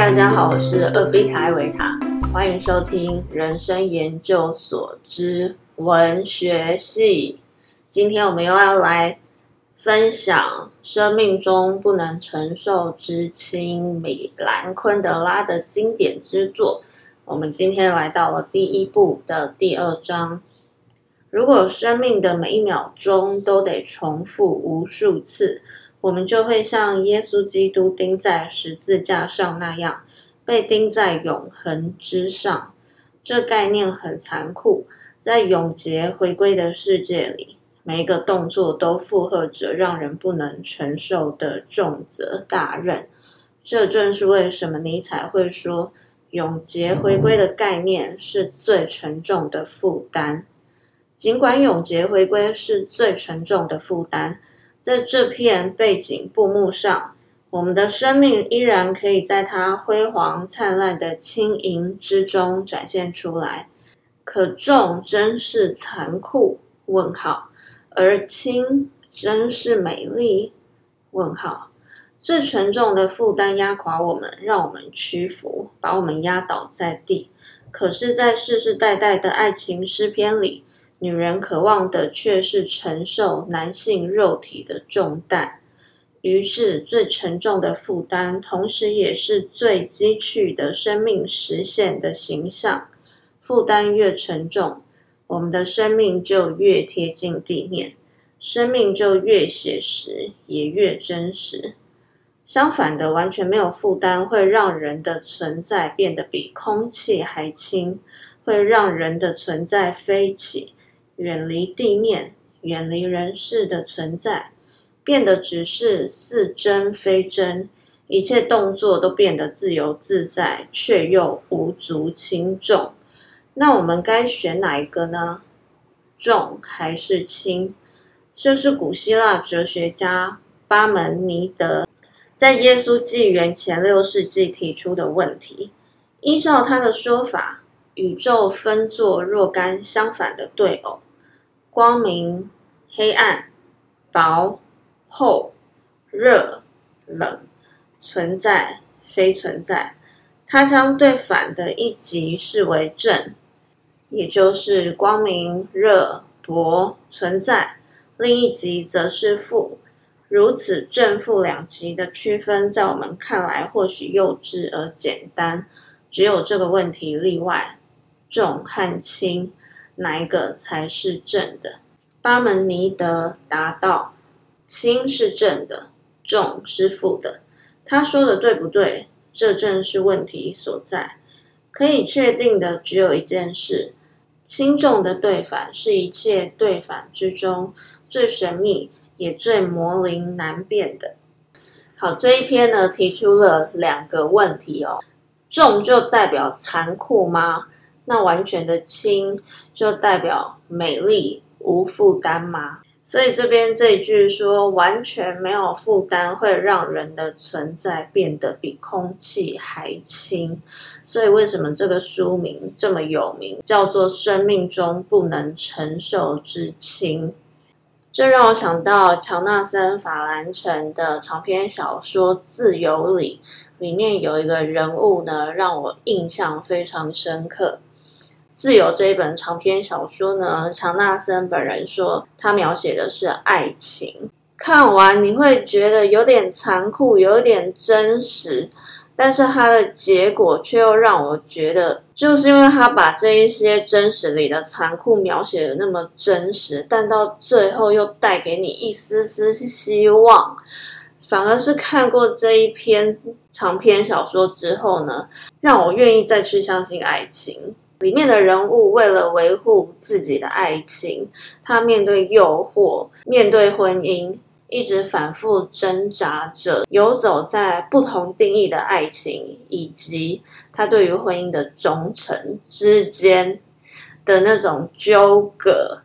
大家好，我是二贝塔艾维塔，欢迎收听人生研究所之文学系。今天我们又要来分享生命中不能承受之轻，米兰昆德拉的经典之作。我们今天来到了第一部的第二章。如果生命的每一秒钟都得重复无数次，我们就会像耶稣基督钉在十字架上那样，被钉在永恒之上。这概念很残酷，在永劫回归的世界里，每一个动作都负荷着让人不能承受的重责大任。这正是为什么尼采会说，永劫回归的概念是最沉重的负担。尽管永劫回归是最沉重的负担，在这片背景布幕上，我们的生命依然可以在它辉煌灿烂的轻盈之中展现出来。可重真是残酷？问号。而轻真是美丽？问号。最沉重的负担压垮我们，让我们屈服，把我们压倒在地。可是，在世世代代的爱情诗篇里。女人渴望的却是承受男性肉体的重担，于是最沉重的负担，同时也是最积蓄的生命实现的形象。负担越沉重，我们的生命就越贴近地面，生命就越写实，也越真实。相反的，完全没有负担，会让人的存在变得比空气还轻，会让人的存在飞起。远离地面，远离人世的存在，变得只是似真非真，一切动作都变得自由自在，却又无足轻重。那我们该选哪一个呢？重还是轻？这是古希腊哲学家巴门尼德在耶稣纪元前六世纪提出的问题。依照他的说法，宇宙分作若干相反的对偶。光明、黑暗、薄、厚、热、冷、存在、非存在。他将对反的一极视为正，也就是光明、热、薄、存在；另一极则是负。如此正负两极的区分，在我们看来或许幼稚而简单。只有这个问题例外：重和轻。哪一个才是正的？巴门尼德答道：“轻是正的，重是负的。”他说的对不对？这正是问题所在。可以确定的只有一件事：轻重的对反是一切对反之中最神秘也最模棱难辨的。好，这一篇呢提出了两个问题哦：重就代表残酷吗？那完全的轻就代表美丽无负担吗？所以这边这一句说完全没有负担，会让人的存在变得比空气还轻。所以为什么这个书名这么有名，叫做《生命中不能承受之轻》？这让我想到乔纳森·法兰城的长篇小说《自由》里，里面有一个人物呢，让我印象非常深刻。自由这一本长篇小说呢，乔纳森本人说，他描写的是爱情。看完你会觉得有点残酷，有点真实，但是它的结果却又让我觉得，就是因为他把这一些真实里的残酷描写的那么真实，但到最后又带给你一丝丝希望，反而是看过这一篇长篇小说之后呢，让我愿意再去相信爱情。里面的人物为了维护自己的爱情，他面对诱惑，面对婚姻，一直反复挣扎着，游走在不同定义的爱情以及他对于婚姻的忠诚之间的那种纠葛。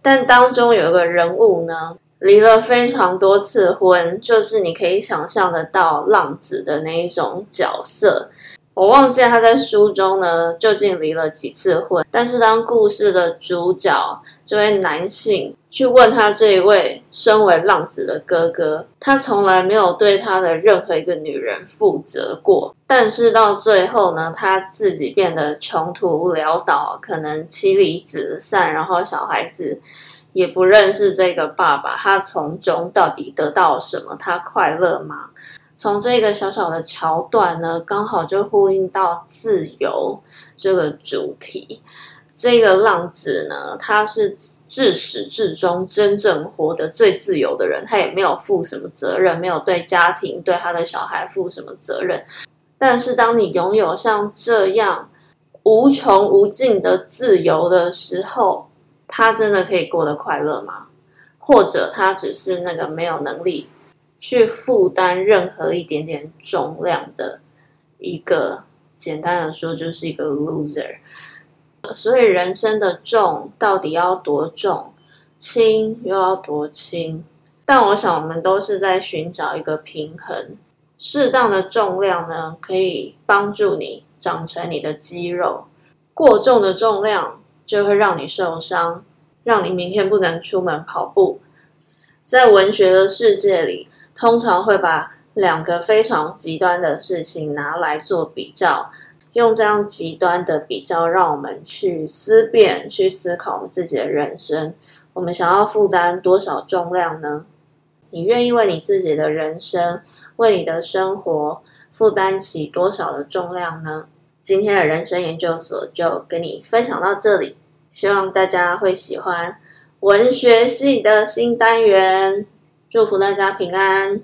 但当中有一个人物呢，离了非常多次婚，就是你可以想象得到浪子的那一种角色。我忘记他在书中呢究竟离了几次婚，但是当故事的主角这位男性去问他这一位身为浪子的哥哥，他从来没有对他的任何一个女人负责过。但是到最后呢，他自己变得穷途潦倒，可能妻离子散，然后小孩子也不认识这个爸爸。他从中到底得到什么？他快乐吗？从这个小小的桥段呢，刚好就呼应到自由这个主题。这个浪子呢，他是自始至终真正活得最自由的人，他也没有负什么责任，没有对家庭、对他的小孩负什么责任。但是，当你拥有像这样无穷无尽的自由的时候，他真的可以过得快乐吗？或者，他只是那个没有能力去负担任何一点点重量的一个，简单的说，就是一个 loser。所以人生的重到底要多重，轻又要多轻？但我想我们都是在寻找一个平衡，适当的重量呢，可以帮助你长成你的肌肉；过重的重量就会让你受伤，让你明天不能出门跑步。在文学的世界里，通常会把两个非常极端的事情拿来做比较。用这样极端的比较，让我们去思辨、去思考我们自己的人生。我们想要负担多少重量呢？你愿意为你自己的人生、为你的生活负担起多少的重量呢？今天的人生研究所就跟你分享到这里，希望大家会喜欢文学系的新单元。祝福大家平安。